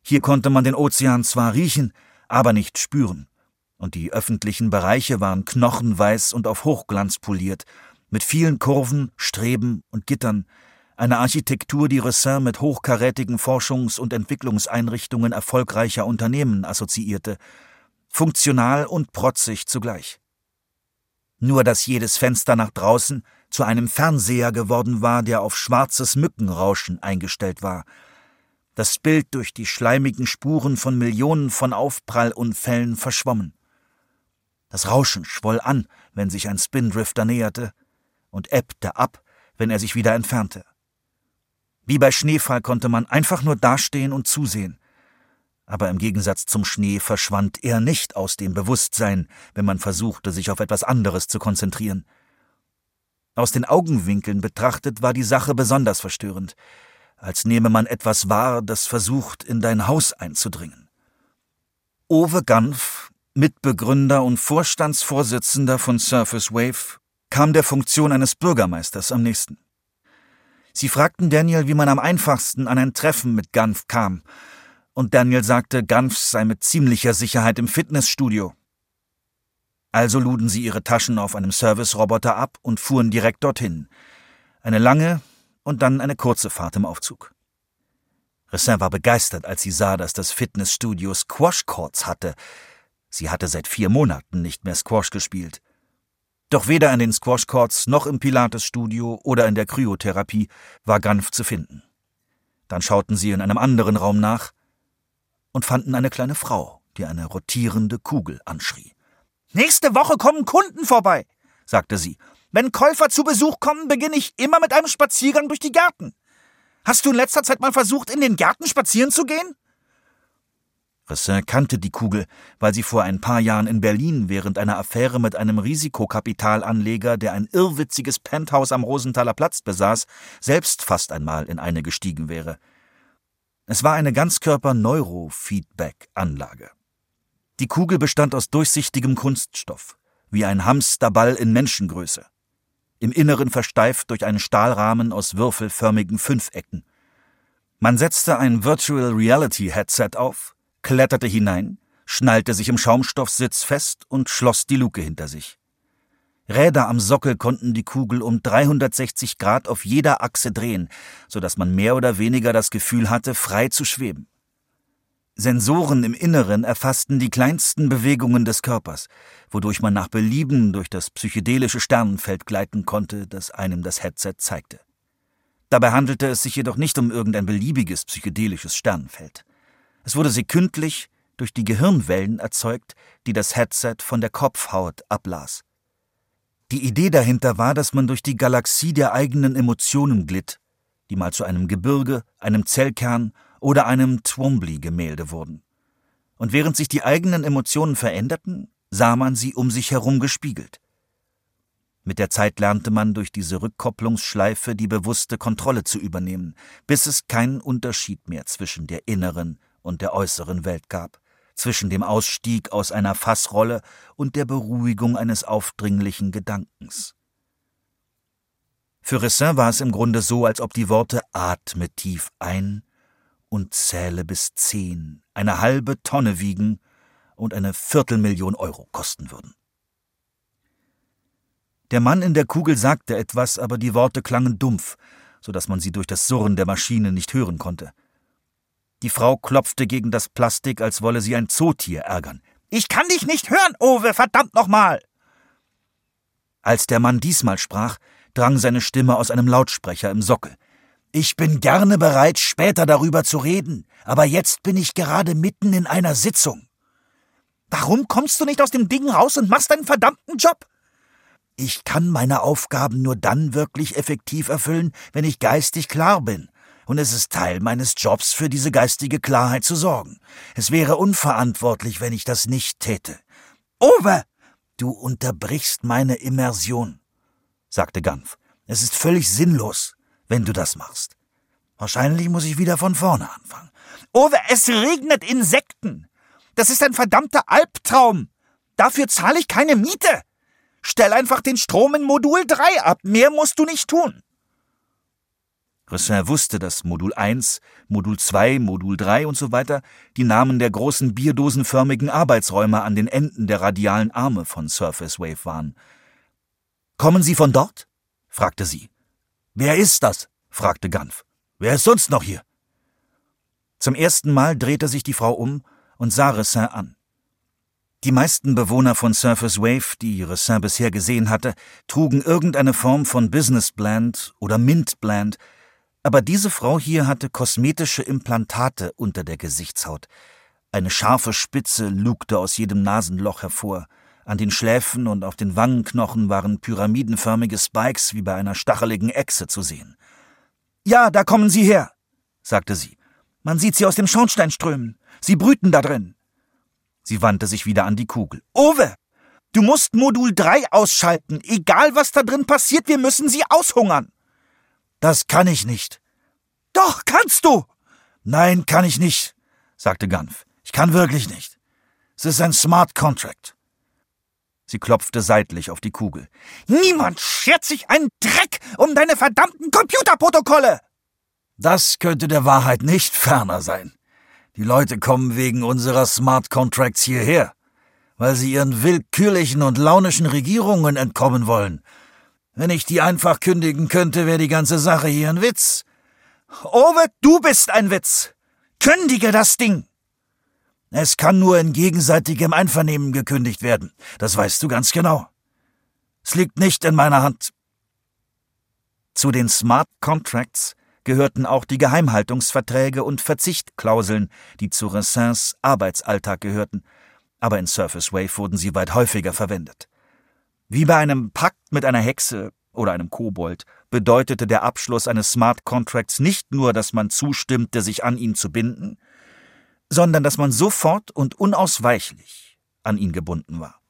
Hier konnte man den Ozean zwar riechen, aber nicht spüren. Und die öffentlichen Bereiche waren knochenweiß und auf Hochglanz poliert, mit vielen Kurven, Streben und Gittern, eine Architektur, die Ressin mit hochkarätigen Forschungs- und Entwicklungseinrichtungen erfolgreicher Unternehmen assoziierte, funktional und protzig zugleich. Nur dass jedes Fenster nach draußen zu einem Fernseher geworden war, der auf schwarzes Mückenrauschen eingestellt war – das Bild durch die schleimigen Spuren von Millionen von Aufprallunfällen verschwommen. Das Rauschen schwoll an, wenn sich ein Spindrifter näherte, und ebbte ab, wenn er sich wieder entfernte. Wie bei Schneefall konnte man einfach nur dastehen und zusehen. Aber im Gegensatz zum Schnee verschwand er nicht aus dem Bewusstsein, wenn man versuchte, sich auf etwas anderes zu konzentrieren. Aus den Augenwinkeln betrachtet war die Sache besonders verstörend, als nehme man etwas wahr, das versucht, in dein Haus einzudringen. Owe Ganf, Mitbegründer und Vorstandsvorsitzender von Surface Wave, kam der Funktion eines Bürgermeisters am nächsten. Sie fragten Daniel, wie man am einfachsten an ein Treffen mit Ganf kam, und Daniel sagte, Ganf sei mit ziemlicher Sicherheit im Fitnessstudio. Also luden sie ihre Taschen auf einem Service-Roboter ab und fuhren direkt dorthin. Eine lange und dann eine kurze Fahrt im Aufzug. Ressin war begeistert, als sie sah, dass das Fitnessstudio Squash-Courts hatte. Sie hatte seit vier Monaten nicht mehr Squash gespielt. Doch weder in den Squash-Courts noch im Pilates-Studio oder in der Kryotherapie war Ganf zu finden. Dann schauten sie in einem anderen Raum nach und fanden eine kleine Frau, die eine rotierende Kugel anschrie. Nächste Woche kommen Kunden vorbei, sagte sie. Wenn Käufer zu Besuch kommen, beginne ich immer mit einem Spaziergang durch die Gärten. Hast du in letzter Zeit mal versucht, in den Gärten spazieren zu gehen? Ressin kannte die Kugel, weil sie vor ein paar Jahren in Berlin während einer Affäre mit einem Risikokapitalanleger, der ein irrwitziges Penthouse am Rosenthaler Platz besaß, selbst fast einmal in eine gestiegen wäre. Es war eine Ganzkörper-Neurofeedback-Anlage. Die Kugel bestand aus durchsichtigem Kunststoff, wie ein Hamsterball in Menschengröße. Im Inneren versteift durch einen Stahlrahmen aus würfelförmigen Fünfecken. Man setzte ein Virtual Reality Headset auf, kletterte hinein, schnallte sich im Schaumstoffsitz fest und schloss die Luke hinter sich. Räder am Sockel konnten die Kugel um 360 Grad auf jeder Achse drehen, so dass man mehr oder weniger das Gefühl hatte, frei zu schweben. Sensoren im Inneren erfassten die kleinsten Bewegungen des Körpers, wodurch man nach Belieben durch das psychedelische Sternenfeld gleiten konnte, das einem das Headset zeigte. Dabei handelte es sich jedoch nicht um irgendein beliebiges psychedelisches Sternenfeld. Es wurde sekündlich durch die Gehirnwellen erzeugt, die das Headset von der Kopfhaut ablas. Die Idee dahinter war, dass man durch die Galaxie der eigenen Emotionen glitt, die mal zu einem Gebirge, einem Zellkern oder einem Twombly-Gemälde wurden. Und während sich die eigenen Emotionen veränderten, sah man sie um sich herum gespiegelt. Mit der Zeit lernte man durch diese Rückkopplungsschleife die bewusste Kontrolle zu übernehmen, bis es keinen Unterschied mehr zwischen der inneren und der äußeren Welt gab, zwischen dem Ausstieg aus einer Fassrolle und der Beruhigung eines aufdringlichen Gedankens. Für Ressin war es im Grunde so, als ob die Worte atme tief ein und zähle bis zehn eine halbe Tonne wiegen und eine Viertelmillion Euro kosten würden. Der Mann in der Kugel sagte etwas, aber die Worte klangen dumpf, so dass man sie durch das Surren der Maschine nicht hören konnte. Die Frau klopfte gegen das Plastik, als wolle sie ein Zootier ärgern. Ich kann dich nicht hören, Owe, verdammt nochmal! Als der Mann diesmal sprach, drang seine Stimme aus einem Lautsprecher im Sockel. Ich bin gerne bereit, später darüber zu reden, aber jetzt bin ich gerade mitten in einer Sitzung. Warum kommst du nicht aus dem Ding raus und machst deinen verdammten Job? Ich kann meine Aufgaben nur dann wirklich effektiv erfüllen, wenn ich geistig klar bin und es ist Teil meines Jobs, für diese geistige Klarheit zu sorgen. Es wäre unverantwortlich, wenn ich das nicht täte. Owe! Du unterbrichst meine Immersion, sagte Ganf. Es ist völlig sinnlos, wenn du das machst. Wahrscheinlich muss ich wieder von vorne anfangen. Owe, es regnet Insekten. Das ist ein verdammter Albtraum. Dafür zahle ich keine Miete. Stell einfach den Strom in Modul 3 ab. Mehr musst du nicht tun. Ressin wusste, dass Modul 1, Modul 2, Modul 3 und so weiter die Namen der großen bierdosenförmigen Arbeitsräume an den Enden der radialen Arme von Surface Wave waren. Kommen Sie von dort? fragte sie. Wer ist das? fragte Ganf. Wer ist sonst noch hier? Zum ersten Mal drehte sich die Frau um und sah Ressin an. Die meisten Bewohner von Surface Wave, die Ressin bisher gesehen hatte, trugen irgendeine Form von Business Blend oder Mint Blend, Aber diese Frau hier hatte kosmetische Implantate unter der Gesichtshaut. Eine scharfe Spitze lugte aus jedem Nasenloch hervor. An den Schläfen und auf den Wangenknochen waren pyramidenförmige Spikes wie bei einer stacheligen Echse zu sehen. Ja, da kommen sie her, sagte sie. Man sieht sie aus dem Schornstein strömen. Sie brüten da drin. Sie wandte sich wieder an die Kugel. Owe, du musst Modul 3 ausschalten. Egal was da drin passiert, wir müssen sie aushungern. Das kann ich nicht. Doch, kannst du. Nein, kann ich nicht, sagte Ganf. Ich kann wirklich nicht. Es ist ein Smart Contract. Sie klopfte seitlich auf die Kugel. Niemand schert sich einen Dreck um deine verdammten Computerprotokolle! Das könnte der Wahrheit nicht ferner sein. Die Leute kommen wegen unserer Smart Contracts hierher, weil sie ihren willkürlichen und launischen Regierungen entkommen wollen. Wenn ich die einfach kündigen könnte, wäre die ganze Sache hier ein Witz. Owe, du bist ein Witz. Kündige das Ding. Es kann nur in gegenseitigem Einvernehmen gekündigt werden. Das weißt du ganz genau. Es liegt nicht in meiner Hand. Zu den Smart Contracts gehörten auch die Geheimhaltungsverträge und Verzichtklauseln, die zu Racins Arbeitsalltag gehörten, aber in Surface Wave wurden sie weit häufiger verwendet. Wie bei einem Pakt mit einer Hexe oder einem Kobold bedeutete der Abschluss eines Smart Contracts nicht nur, dass man zustimmte, sich an ihn zu binden, sondern dass man sofort und unausweichlich an ihn gebunden war.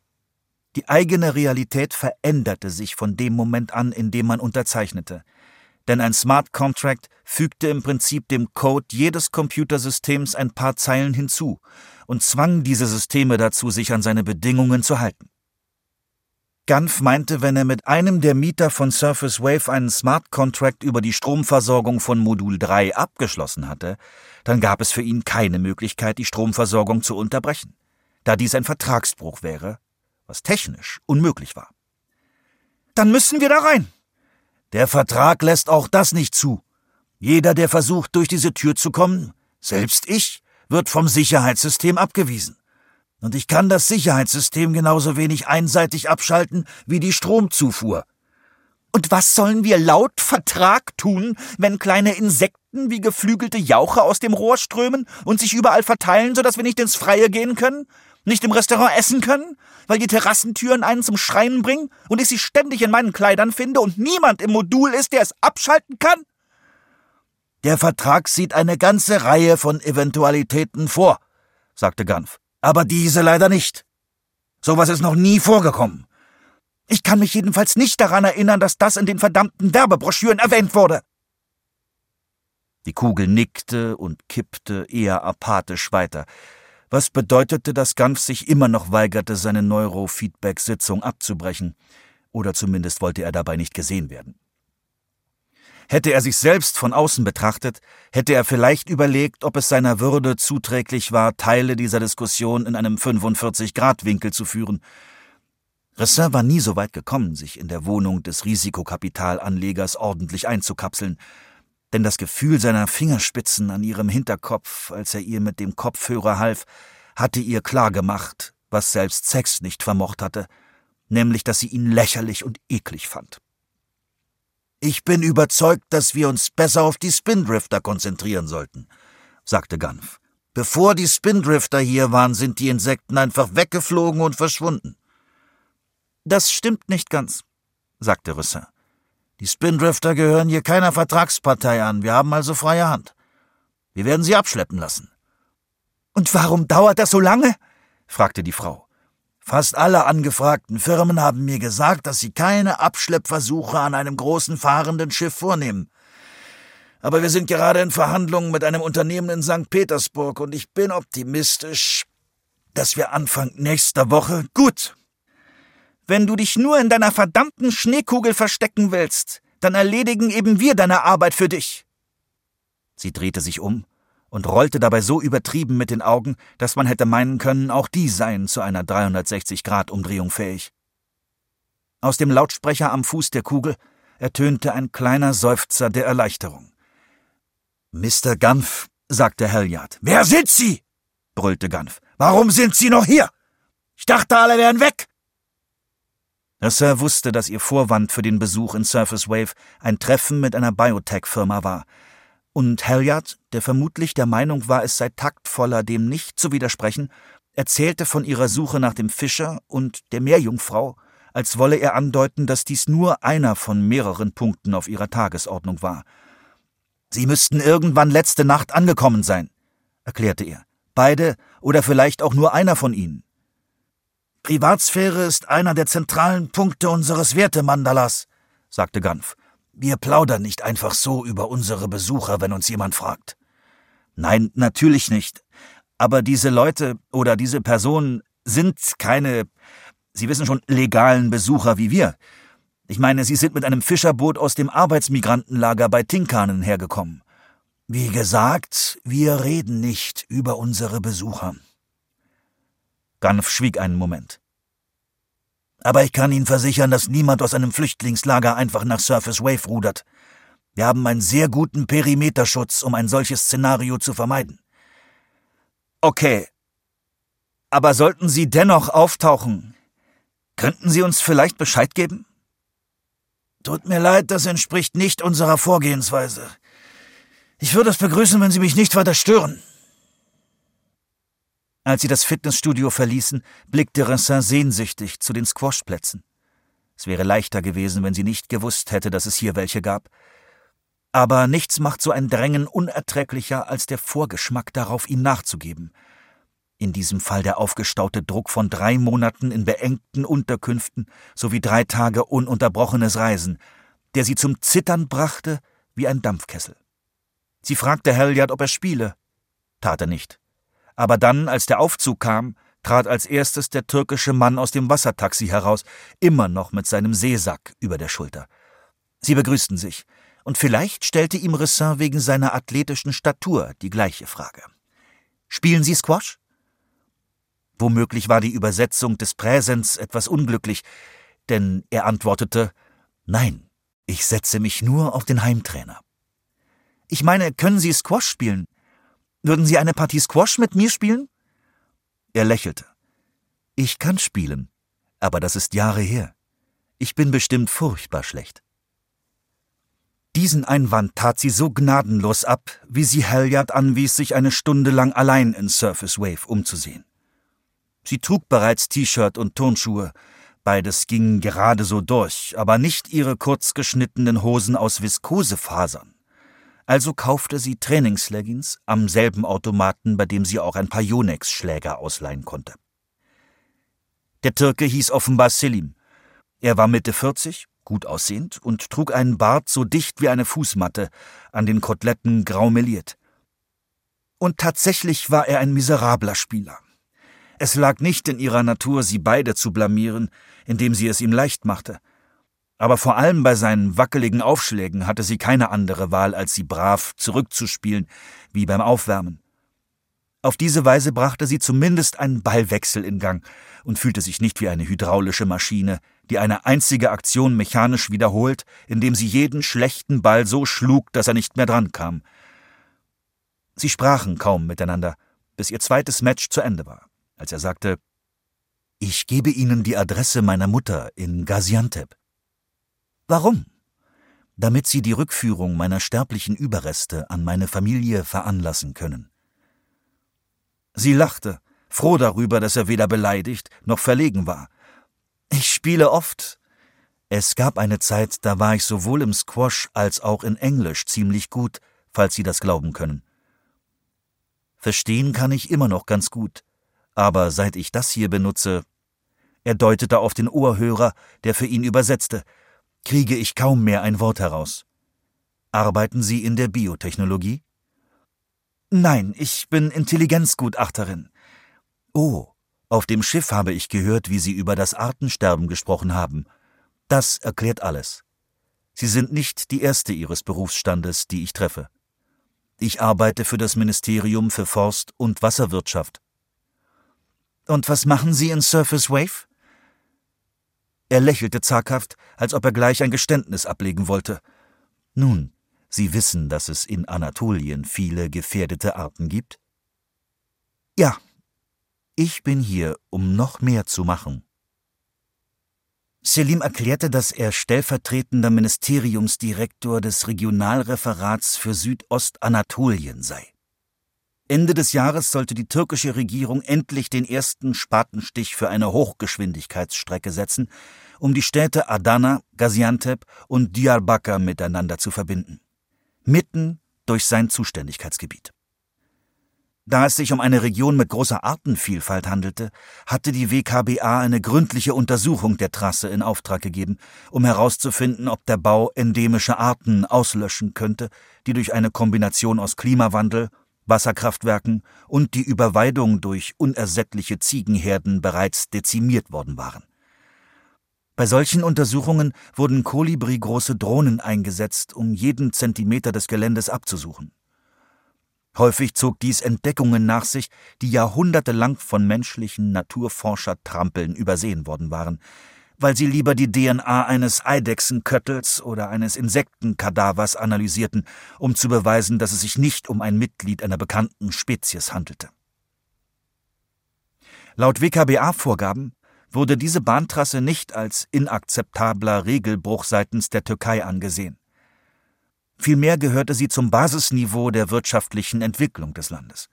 Die eigene Realität veränderte sich von dem Moment an, in dem man unterzeichnete. Denn ein Smart Contract fügte im Prinzip dem Code jedes Computersystems ein paar Zeilen hinzu und zwang diese Systeme dazu, sich an seine Bedingungen zu halten. Ganf meinte, wenn er mit einem der Mieter von Surface Wave einen Smart Contract über die Stromversorgung von Modul 3 abgeschlossen hatte, dann gab es für ihn keine Möglichkeit, die Stromversorgung zu unterbrechen, da dies ein Vertragsbruch wäre, was technisch unmöglich war. Dann müssen wir da rein. Der Vertrag lässt auch das nicht zu. Jeder, der versucht, durch diese Tür zu kommen, selbst ich, wird vom Sicherheitssystem abgewiesen. Und ich kann das Sicherheitssystem genauso wenig einseitig abschalten wie die Stromzufuhr. Und was sollen wir laut Vertrag tun, wenn kleine Insekten wie geflügelte Jauche aus dem Rohr strömen und sich überall verteilen, sodass wir nicht ins Freie gehen können? Nicht im Restaurant essen können? Weil die Terrassentüren einen zum Schreien bringen und ich sie ständig in meinen Kleidern finde und niemand im Modul ist, der es abschalten kann? Der Vertrag sieht eine ganze Reihe von Eventualitäten vor, sagte Ganf. Aber diese leider nicht. Sowas ist noch nie vorgekommen. Ich kann mich jedenfalls nicht daran erinnern, dass das in den verdammten Werbebroschüren erwähnt wurde. Die Kugel nickte und kippte eher apathisch weiter, was bedeutete, dass Ganf sich immer noch weigerte, seine Neurofeedback-Sitzung abzubrechen, oder zumindest wollte er dabei nicht gesehen werden. Hätte er sich selbst von außen betrachtet, hätte er vielleicht überlegt, ob es seiner Würde zuträglich war, Teile dieser Diskussion in einem 45-Grad-Winkel zu führen, Ressin war nie so weit gekommen, sich in der Wohnung des Risikokapitalanlegers ordentlich einzukapseln, denn das Gefühl seiner Fingerspitzen an ihrem Hinterkopf, als er ihr mit dem Kopfhörer half, hatte ihr klargemacht, was selbst Sex nicht vermocht hatte, nämlich dass sie ihn lächerlich und eklig fand. Ich bin überzeugt, dass wir uns besser auf die Spindrifter konzentrieren sollten, sagte Ganf. Bevor die Spindrifter hier waren, sind die Insekten einfach weggeflogen und verschwunden. Das stimmt nicht ganz, sagte Rüsser. Die Spindrifter gehören hier keiner Vertragspartei an, wir haben also freie Hand. Wir werden sie abschleppen lassen. Und warum dauert das so lange? fragte die Frau. Fast alle angefragten Firmen haben mir gesagt, dass sie keine Abschleppversuche an einem großen fahrenden Schiff vornehmen. Aber wir sind gerade in Verhandlungen mit einem Unternehmen in St. Petersburg und ich bin optimistisch, dass wir Anfang nächster Woche gut wenn du dich nur in deiner verdammten Schneekugel verstecken willst, dann erledigen eben wir deine Arbeit für dich. Sie drehte sich um und rollte dabei so übertrieben mit den Augen, dass man hätte meinen können, auch die seien zu einer 360-Grad-Umdrehung fähig. Aus dem Lautsprecher am Fuß der Kugel ertönte ein kleiner Seufzer der Erleichterung. Mr. Gunf, sagte Halliard. Wer sind Sie? brüllte Gunf. Warum sind Sie noch hier? Ich dachte, alle wären weg. Sir wusste, dass ihr Vorwand für den Besuch in Surface Wave ein Treffen mit einer Biotech-Firma war. Und Halliard, der vermutlich der Meinung war, es sei taktvoller, dem nicht zu widersprechen, erzählte von ihrer Suche nach dem Fischer und der Meerjungfrau, als wolle er andeuten, dass dies nur einer von mehreren Punkten auf ihrer Tagesordnung war. Sie müssten irgendwann letzte Nacht angekommen sein, erklärte er. Beide oder vielleicht auch nur einer von ihnen. Privatsphäre ist einer der zentralen Punkte unseres Wertemandalas, sagte Ganf. Wir plaudern nicht einfach so über unsere Besucher, wenn uns jemand fragt. Nein, natürlich nicht. Aber diese Leute oder diese Personen sind keine, Sie wissen schon, legalen Besucher wie wir. Ich meine, sie sind mit einem Fischerboot aus dem Arbeitsmigrantenlager bei Tinkanen hergekommen. Wie gesagt, wir reden nicht über unsere Besucher. Ganf schwieg einen Moment. Aber ich kann Ihnen versichern, dass niemand aus einem Flüchtlingslager einfach nach Surface Wave rudert. Wir haben einen sehr guten Perimeterschutz, um ein solches Szenario zu vermeiden. Okay. Aber sollten Sie dennoch auftauchen, könnten Sie uns vielleicht Bescheid geben? Tut mir leid, das entspricht nicht unserer Vorgehensweise. Ich würde es begrüßen, wenn Sie mich nicht weiter stören. Als sie das Fitnessstudio verließen, blickte Racin sehnsüchtig zu den Squashplätzen. Es wäre leichter gewesen, wenn sie nicht gewusst hätte, dass es hier welche gab. Aber nichts macht so ein Drängen unerträglicher als der Vorgeschmack darauf, ihm nachzugeben. In diesem Fall der aufgestaute Druck von drei Monaten in beengten Unterkünften sowie drei Tage ununterbrochenes Reisen, der sie zum Zittern brachte wie ein Dampfkessel. Sie fragte Halliard, ob er spiele. Tat er nicht. Aber dann, als der Aufzug kam, trat als erstes der türkische Mann aus dem Wassertaxi heraus, immer noch mit seinem Seesack über der Schulter. Sie begrüßten sich, und vielleicht stellte ihm Ressin wegen seiner athletischen Statur die gleiche Frage. Spielen Sie Squash? Womöglich war die Übersetzung des Präsens etwas unglücklich, denn er antwortete Nein, ich setze mich nur auf den Heimtrainer. Ich meine, können Sie Squash spielen? Würden Sie eine Partie Squash mit mir spielen? Er lächelte. Ich kann spielen, aber das ist Jahre her. Ich bin bestimmt furchtbar schlecht. Diesen Einwand tat sie so gnadenlos ab, wie sie Halliard anwies, sich eine Stunde lang allein in Surface Wave umzusehen. Sie trug bereits T-Shirt und Turnschuhe, beides ging gerade so durch, aber nicht ihre kurz geschnittenen Hosen aus Viskosefasern also kaufte sie Trainingsleggings am selben Automaten, bei dem sie auch ein paar Yonex-Schläger ausleihen konnte. Der Türke hieß offenbar Selim. Er war Mitte 40, gut aussehend und trug einen Bart so dicht wie eine Fußmatte, an den Koteletten grau meliert. Und tatsächlich war er ein miserabler Spieler. Es lag nicht in ihrer Natur, sie beide zu blamieren, indem sie es ihm leicht machte aber vor allem bei seinen wackeligen Aufschlägen hatte sie keine andere Wahl, als sie brav zurückzuspielen, wie beim Aufwärmen. Auf diese Weise brachte sie zumindest einen Ballwechsel in Gang und fühlte sich nicht wie eine hydraulische Maschine, die eine einzige Aktion mechanisch wiederholt, indem sie jeden schlechten Ball so schlug, dass er nicht mehr drankam. Sie sprachen kaum miteinander, bis ihr zweites Match zu Ende war, als er sagte Ich gebe Ihnen die Adresse meiner Mutter in Gaziantep. Warum? Damit Sie die Rückführung meiner sterblichen Überreste an meine Familie veranlassen können. Sie lachte, froh darüber, dass er weder beleidigt noch verlegen war. Ich spiele oft. Es gab eine Zeit, da war ich sowohl im Squash als auch in Englisch ziemlich gut, falls Sie das glauben können. Verstehen kann ich immer noch ganz gut, aber seit ich das hier benutze, er deutete auf den Ohrhörer, der für ihn übersetzte, kriege ich kaum mehr ein Wort heraus. Arbeiten Sie in der Biotechnologie? Nein, ich bin Intelligenzgutachterin. Oh, auf dem Schiff habe ich gehört, wie Sie über das Artensterben gesprochen haben. Das erklärt alles. Sie sind nicht die erste Ihres Berufsstandes, die ich treffe. Ich arbeite für das Ministerium für Forst- und Wasserwirtschaft. Und was machen Sie in Surface Wave? Er lächelte zaghaft, als ob er gleich ein Geständnis ablegen wollte. Nun, Sie wissen, dass es in Anatolien viele gefährdete Arten gibt? Ja. Ich bin hier, um noch mehr zu machen. Selim erklärte, dass er stellvertretender Ministeriumsdirektor des Regionalreferats für Südostanatolien sei. Ende des Jahres sollte die türkische Regierung endlich den ersten Spatenstich für eine Hochgeschwindigkeitsstrecke setzen, um die Städte Adana, Gaziantep und Diyarbakir miteinander zu verbinden. Mitten durch sein Zuständigkeitsgebiet. Da es sich um eine Region mit großer Artenvielfalt handelte, hatte die WKBA eine gründliche Untersuchung der Trasse in Auftrag gegeben, um herauszufinden, ob der Bau endemische Arten auslöschen könnte, die durch eine Kombination aus Klimawandel, Wasserkraftwerken und die Überweidung durch unersättliche Ziegenherden bereits dezimiert worden waren. Bei solchen Untersuchungen wurden Kolibri-große Drohnen eingesetzt, um jeden Zentimeter des Geländes abzusuchen. Häufig zog dies Entdeckungen nach sich, die jahrhundertelang von menschlichen Naturforschertrampeln übersehen worden waren, weil sie lieber die DNA eines Eidechsenköttels oder eines Insektenkadavers analysierten, um zu beweisen, dass es sich nicht um ein Mitglied einer bekannten Spezies handelte. Laut WKBA-Vorgaben wurde diese Bahntrasse nicht als inakzeptabler Regelbruch seitens der Türkei angesehen. Vielmehr gehörte sie zum Basisniveau der wirtschaftlichen Entwicklung des Landes.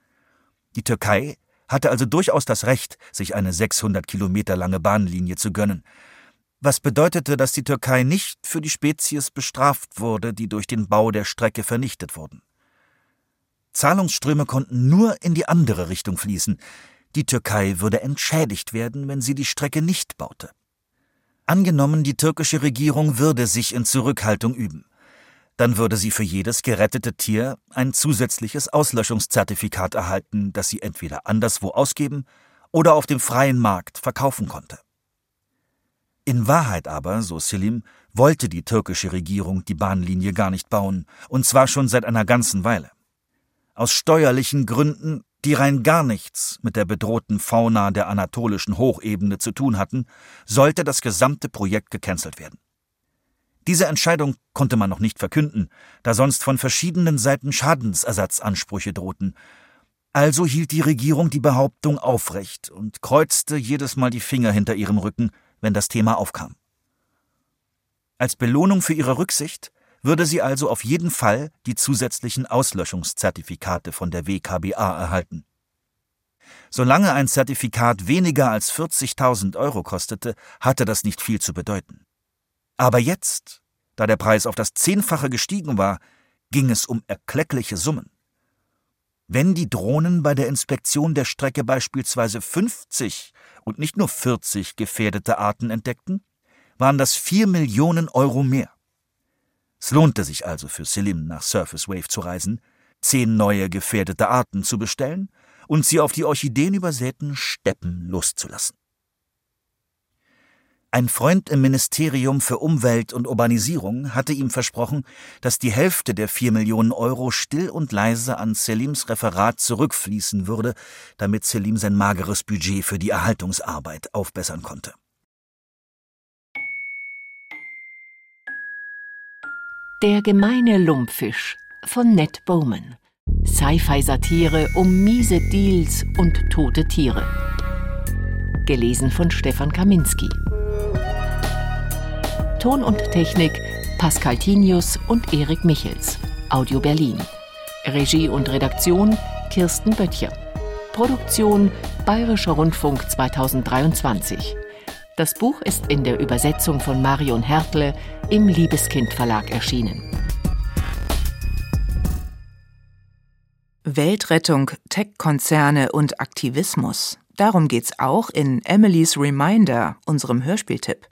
Die Türkei hatte also durchaus das Recht, sich eine 600 Kilometer lange Bahnlinie zu gönnen, was bedeutete, dass die Türkei nicht für die Spezies bestraft wurde, die durch den Bau der Strecke vernichtet wurden. Zahlungsströme konnten nur in die andere Richtung fließen. Die Türkei würde entschädigt werden, wenn sie die Strecke nicht baute. Angenommen, die türkische Regierung würde sich in Zurückhaltung üben dann würde sie für jedes gerettete Tier ein zusätzliches Auslöschungszertifikat erhalten, das sie entweder anderswo ausgeben oder auf dem freien Markt verkaufen konnte. In Wahrheit aber, so Selim, wollte die türkische Regierung die Bahnlinie gar nicht bauen, und zwar schon seit einer ganzen Weile. Aus steuerlichen Gründen, die rein gar nichts mit der bedrohten Fauna der anatolischen Hochebene zu tun hatten, sollte das gesamte Projekt gecancelt werden. Diese Entscheidung konnte man noch nicht verkünden, da sonst von verschiedenen Seiten Schadensersatzansprüche drohten. Also hielt die Regierung die Behauptung aufrecht und kreuzte jedes Mal die Finger hinter ihrem Rücken, wenn das Thema aufkam. Als Belohnung für ihre Rücksicht würde sie also auf jeden Fall die zusätzlichen Auslöschungszertifikate von der WKBA erhalten. Solange ein Zertifikat weniger als 40.000 Euro kostete, hatte das nicht viel zu bedeuten. Aber jetzt, da der Preis auf das Zehnfache gestiegen war, ging es um erkleckliche Summen. Wenn die Drohnen bei der Inspektion der Strecke beispielsweise 50 und nicht nur 40 gefährdete Arten entdeckten, waren das vier Millionen Euro mehr. Es lohnte sich also für Selim nach Surface Wave zu reisen, zehn neue gefährdete Arten zu bestellen und sie auf die orchideenübersäten Steppen loszulassen. Ein Freund im Ministerium für Umwelt und Urbanisierung hatte ihm versprochen, dass die Hälfte der vier Millionen Euro still und leise an Selims Referat zurückfließen würde, damit Selim sein mageres Budget für die Erhaltungsarbeit aufbessern konnte. Der gemeine Lumpfisch von Ned Bowman. Sci-Fi-Satire um miese Deals und tote Tiere. Gelesen von Stefan Kaminski. Ton und Technik Pascal Tinius und Erik Michels. Audio Berlin. Regie und Redaktion Kirsten Böttcher. Produktion Bayerischer Rundfunk 2023. Das Buch ist in der Übersetzung von Marion Hertle im Liebeskind Verlag erschienen. Weltrettung, Tech-Konzerne und Aktivismus. Darum geht's auch in Emily's Reminder, unserem Hörspieltipp.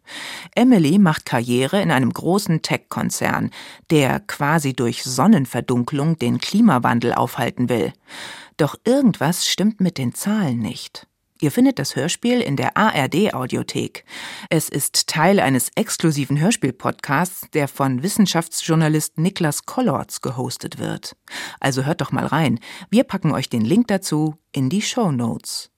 Emily macht Karriere in einem großen Tech-Konzern, der quasi durch Sonnenverdunklung den Klimawandel aufhalten will. Doch irgendwas stimmt mit den Zahlen nicht. Ihr findet das Hörspiel in der ARD Audiothek. Es ist Teil eines exklusiven Hörspiel-Podcasts, der von Wissenschaftsjournalist Niklas Kollorz gehostet wird. Also hört doch mal rein. Wir packen euch den Link dazu in die Show Notes.